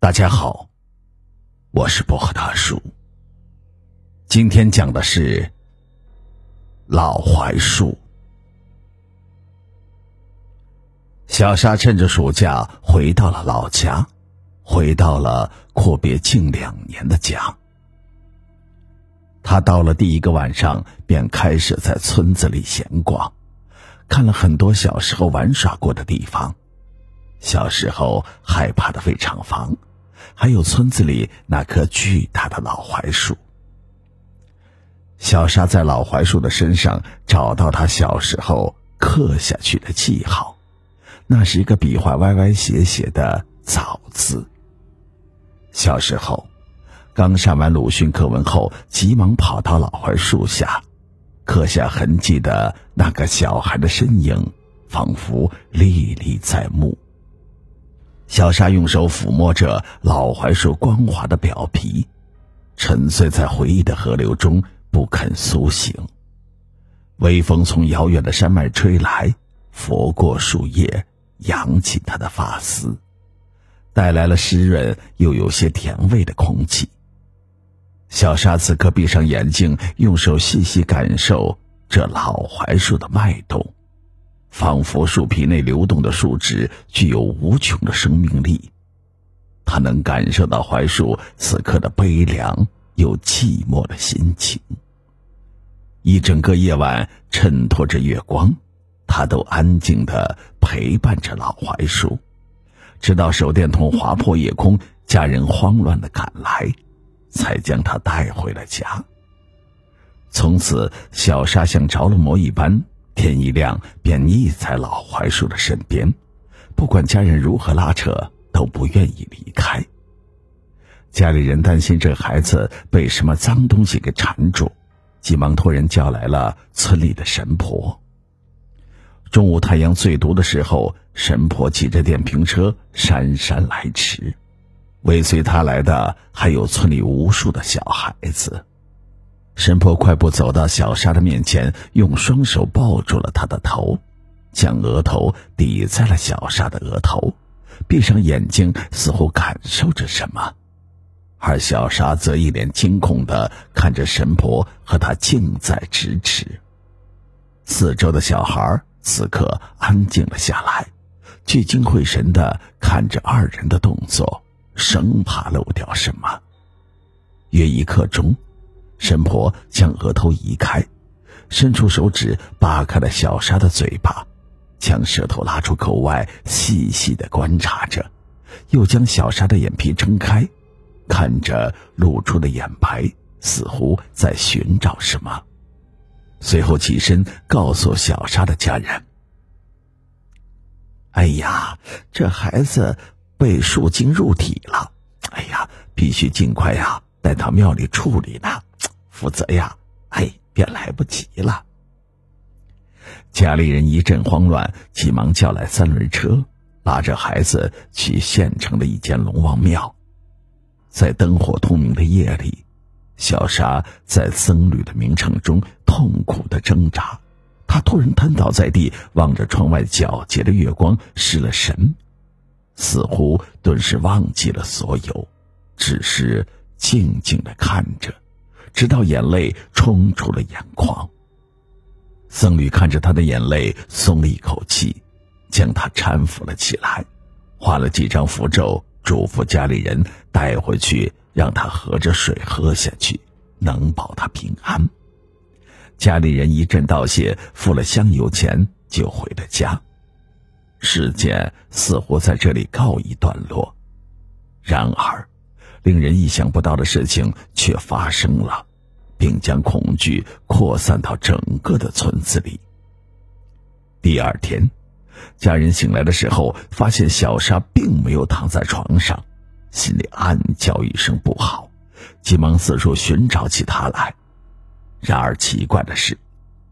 大家好，我是薄荷大叔。今天讲的是老槐树。小沙趁着暑假回到了老家，回到了阔别近两年的家。他到了第一个晚上，便开始在村子里闲逛，看了很多小时候玩耍过的地方，小时候害怕的废厂房。还有村子里那棵巨大的老槐树，小沙在老槐树的身上找到他小时候刻下去的记号，那是一个笔画歪歪斜斜的“早”字。小时候，刚上完鲁迅课文后，急忙跑到老槐树下，刻下痕迹的那个小孩的身影，仿佛历历在目。小沙用手抚摸着老槐树光滑的表皮，沉醉在回忆的河流中不肯苏醒。微风从遥远的山脉吹来，拂过树叶，扬起他的发丝，带来了湿润又有些甜味的空气。小沙此刻闭上眼睛，用手细细感受这老槐树的脉动。仿佛树皮内流动的树脂具有无穷的生命力，他能感受到槐树此刻的悲凉又寂寞的心情。一整个夜晚，衬托着月光，他都安静的陪伴着老槐树，直到手电筒划破夜空，家人慌乱的赶来，才将他带回了家。从此，小沙像着了魔一般。天一亮，便腻在老槐树的身边，不管家人如何拉扯，都不愿意离开。家里人担心这孩子被什么脏东西给缠住，急忙托人叫来了村里的神婆。中午太阳最毒的时候，神婆骑着电瓶车姗姗来迟，尾随她来的还有村里无数的小孩子。神婆快步走到小沙的面前，用双手抱住了他的头，将额头抵在了小沙的额头，闭上眼睛，似乎感受着什么。而小沙则一脸惊恐的看着神婆和他近在咫尺。四周的小孩此刻安静了下来，聚精会神的看着二人的动作，生怕漏掉什么。约一刻钟。神婆将额头移开，伸出手指扒开了小沙的嘴巴，将舌头拉出口外，细细的观察着，又将小沙的眼皮撑开，看着露出的眼白，似乎在寻找什么。随后起身告诉小沙的家人：“哎呀，这孩子被树精入体了，哎呀，必须尽快呀，带到庙里处理呢。”否则呀，哎，便来不及了。家里人一阵慌乱，急忙叫来三轮车，拉着孩子去县城的一间龙王庙。在灯火通明的夜里，小沙在僧侣的名称中痛苦的挣扎。他突然瘫倒在地，望着窗外皎洁的月光，失了神，似乎顿时忘记了所有，只是静静的看着。直到眼泪冲出了眼眶。僧侣看着他的眼泪，松了一口气，将他搀扶了起来，画了几张符咒，嘱咐家里人带回去，让他喝着水喝下去，能保他平安。家里人一阵道谢，付了香油钱，就回了家。事件似乎在这里告一段落。然而。令人意想不到的事情却发生了，并将恐惧扩散到整个的村子里。第二天，家人醒来的时候，发现小沙并没有躺在床上，心里暗叫一声不好，急忙四处寻找起他来。然而奇怪的是，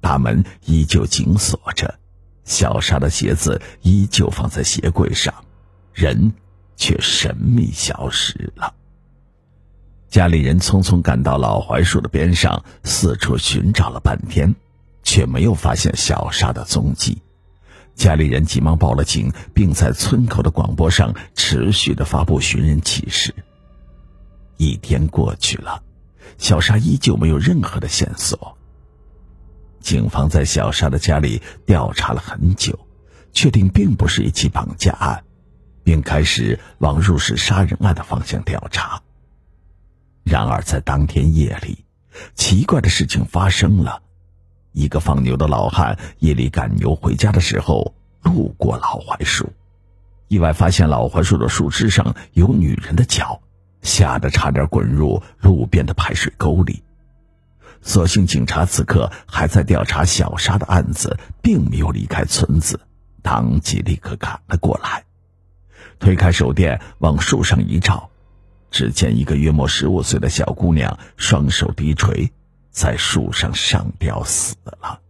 大门依旧紧锁着，小沙的鞋子依旧放在鞋柜上，人却神秘消失了。家里人匆匆赶到老槐树的边上，四处寻找了半天，却没有发现小沙的踪迹。家里人急忙报了警，并在村口的广播上持续的发布寻人启事。一天过去了，小沙依旧没有任何的线索。警方在小沙的家里调查了很久，确定并不是一起绑架案，并开始往入室杀人案的方向调查。然而，在当天夜里，奇怪的事情发生了。一个放牛的老汉夜里赶牛回家的时候，路过老槐树，意外发现老槐树的树枝上有女人的脚，吓得差点滚入路边的排水沟里。所幸警察此刻还在调查小沙的案子，并没有离开村子，当即立刻赶了过来，推开手电往树上一照，只见一个约莫十五岁的小姑娘双手低垂。在树上上吊死了，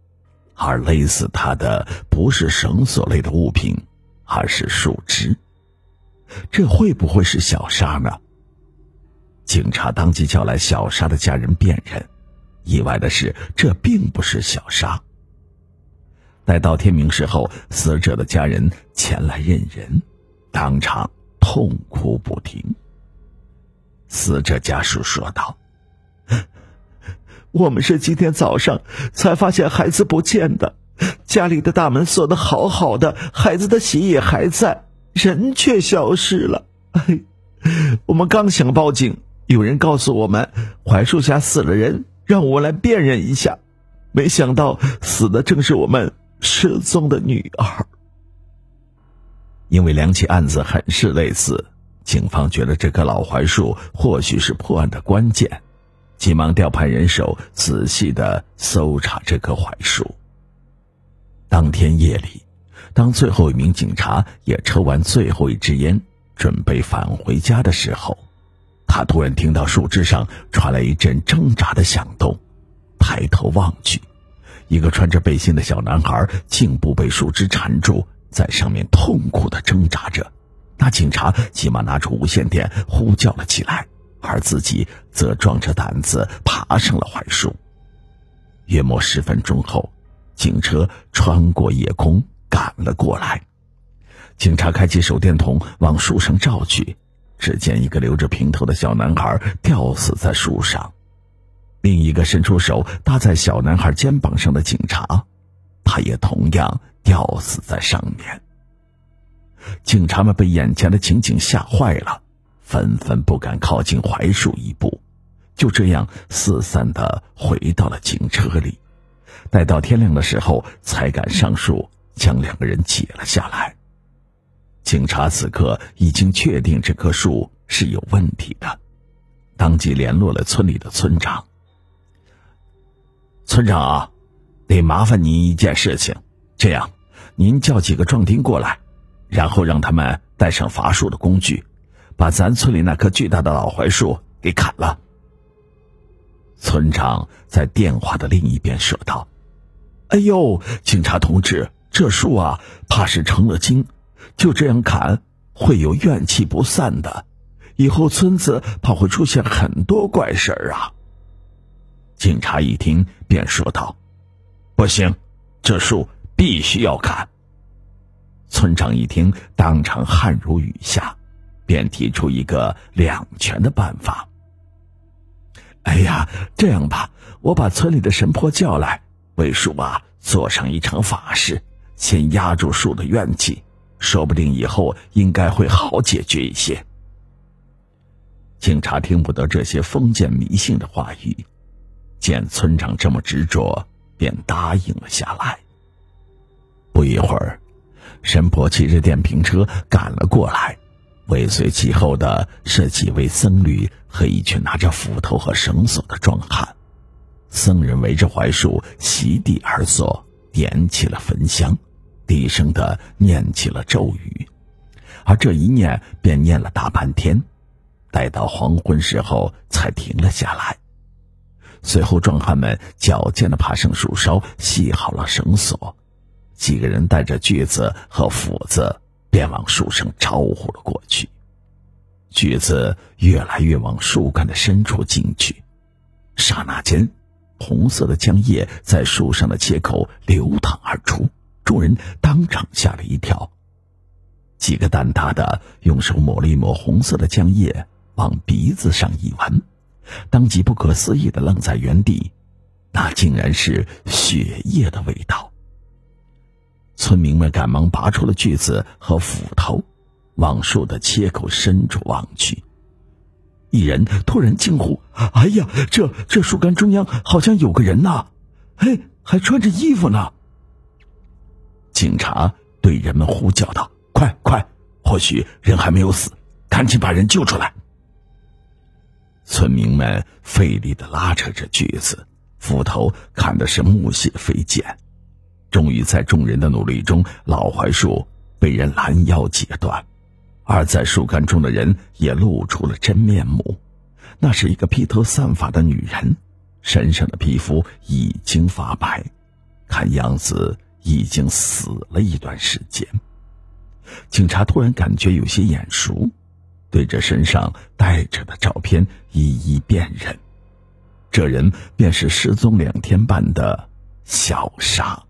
而勒死她的不是绳索类的物品，而是树枝。这会不会是小沙呢？警察当即叫来小沙的家人辨认，意外的是，这并不是小沙。待到天明时候，死者的家人前来认人，当场痛哭不停。死者家属说道。我们是今天早上才发现孩子不见的，家里的大门锁得好好的，孩子的鞋也还在，人却消失了。我们刚想报警，有人告诉我们槐树下死了人，让我来辨认一下，没想到死的正是我们失踪的女儿。因为两起案子很是类似，警方觉得这棵老槐树或许是破案的关键。急忙调派人手，仔细的搜查这棵槐树。当天夜里，当最后一名警察也抽完最后一支烟，准备返回家的时候，他突然听到树枝上传来一阵挣扎的响动。抬头望去，一个穿着背心的小男孩颈部被树枝缠住，在上面痛苦的挣扎着。那警察急忙拿出无线电，呼叫了起来。而自己则壮着胆子爬上了槐树。约莫十分钟后，警车穿过夜空赶了过来。警察开启手电筒往树上照去，只见一个留着平头的小男孩吊死在树上，另一个伸出手搭在小男孩肩膀上的警察，他也同样吊死在上面。警察们被眼前的情景吓坏了。纷纷不敢靠近槐树一步，就这样四散的回到了警车里。待到天亮的时候，才敢上树将两个人解了下来。警察此刻已经确定这棵树是有问题的，当即联络了村里的村长。村长啊，得麻烦您一件事情，这样，您叫几个壮丁过来，然后让他们带上伐树的工具。把咱村里那棵巨大的老槐树给砍了。村长在电话的另一边说道：“哎呦，警察同志，这树啊，怕是成了精，就这样砍，会有怨气不散的，以后村子怕会出现很多怪事儿啊。”警察一听便说道：“不行，这树必须要砍。”村长一听，当场汗如雨下。便提出一个两全的办法。哎呀，这样吧，我把村里的神婆叫来，为树啊做上一场法事，先压住树的怨气，说不定以后应该会好解决一些。警察听不得这些封建迷信的话语，见村长这么执着，便答应了下来。不一会儿，神婆骑着电瓶车赶了过来。尾随其后的是几位僧侣和一群拿着斧头和绳索的壮汉。僧人围着槐树席地而坐，点起了焚香，低声的念起了咒语，而这一念便念了大半天，待到黄昏时候才停了下来。随后，壮汉们矫健的爬上树梢，系好了绳索，几个人带着锯子和斧子。便往树上招呼了过去，锯子越来越往树干的深处进去，刹那间，红色的浆液在树上的切口流淌而出，众人当场吓了一跳。几个胆大的用手抹了一抹红色的浆液，往鼻子上一闻，当即不可思议的愣在原地，那竟然是血液的味道。村民们赶忙拔出了锯子和斧头，往树的切口深处望去。一人突然惊呼：“哎呀，这这树干中央好像有个人呐！嘿，还穿着衣服呢！”警察对人们呼叫道。快快，或许人还没有死，赶紧把人救出来。村民们费力的拉扯着锯子、斧头，砍的是木屑飞溅。终于在众人的努力中，老槐树被人拦腰截断，而在树干中的人也露出了真面目，那是一个披头散发的女人，身上的皮肤已经发白，看样子已经死了一段时间。警察突然感觉有些眼熟，对着身上带着的照片一一辨认，这人便是失踪两天半的小沙。